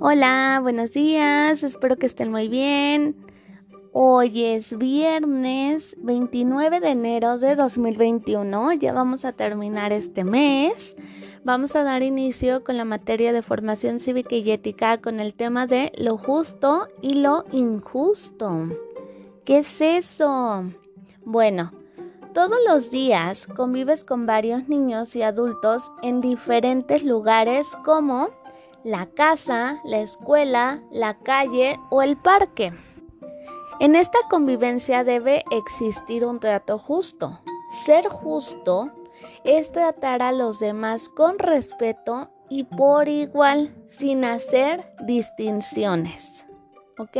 Hola, buenos días, espero que estén muy bien. Hoy es viernes 29 de enero de 2021, ya vamos a terminar este mes. Vamos a dar inicio con la materia de formación cívica y ética con el tema de lo justo y lo injusto. ¿Qué es eso? Bueno, todos los días convives con varios niños y adultos en diferentes lugares como la casa, la escuela, la calle o el parque. En esta convivencia debe existir un trato justo. Ser justo es tratar a los demás con respeto y por igual, sin hacer distinciones. ¿Ok?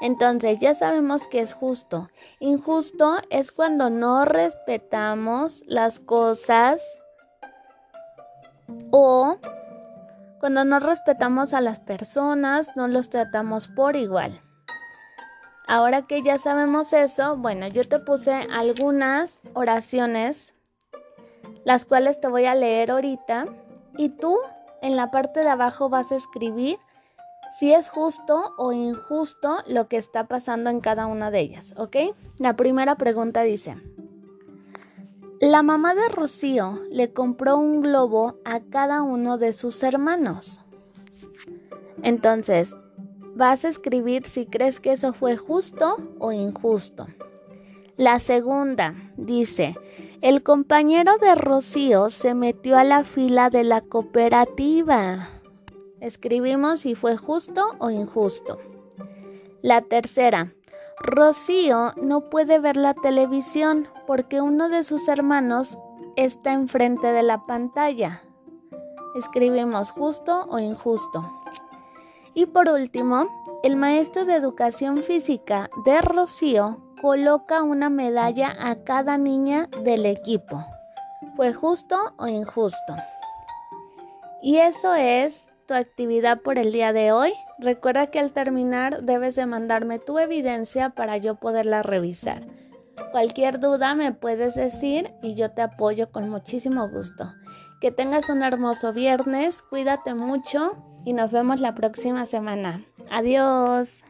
Entonces ya sabemos que es justo. Injusto es cuando no respetamos las cosas o cuando no respetamos a las personas, no los tratamos por igual. Ahora que ya sabemos eso, bueno, yo te puse algunas oraciones, las cuales te voy a leer ahorita, y tú en la parte de abajo vas a escribir si es justo o injusto lo que está pasando en cada una de ellas, ¿ok? La primera pregunta dice, la mamá de Rocío le compró un globo a cada uno de sus hermanos. Entonces, vas a escribir si crees que eso fue justo o injusto. La segunda dice, el compañero de Rocío se metió a la fila de la cooperativa. Escribimos si fue justo o injusto. La tercera, Rocío no puede ver la televisión porque uno de sus hermanos está enfrente de la pantalla. Escribimos justo o injusto. Y por último, el maestro de educación física de Rocío coloca una medalla a cada niña del equipo. ¿Fue justo o injusto? Y eso es tu actividad por el día de hoy. Recuerda que al terminar debes de mandarme tu evidencia para yo poderla revisar. Cualquier duda me puedes decir y yo te apoyo con muchísimo gusto. Que tengas un hermoso viernes, cuídate mucho y nos vemos la próxima semana. Adiós.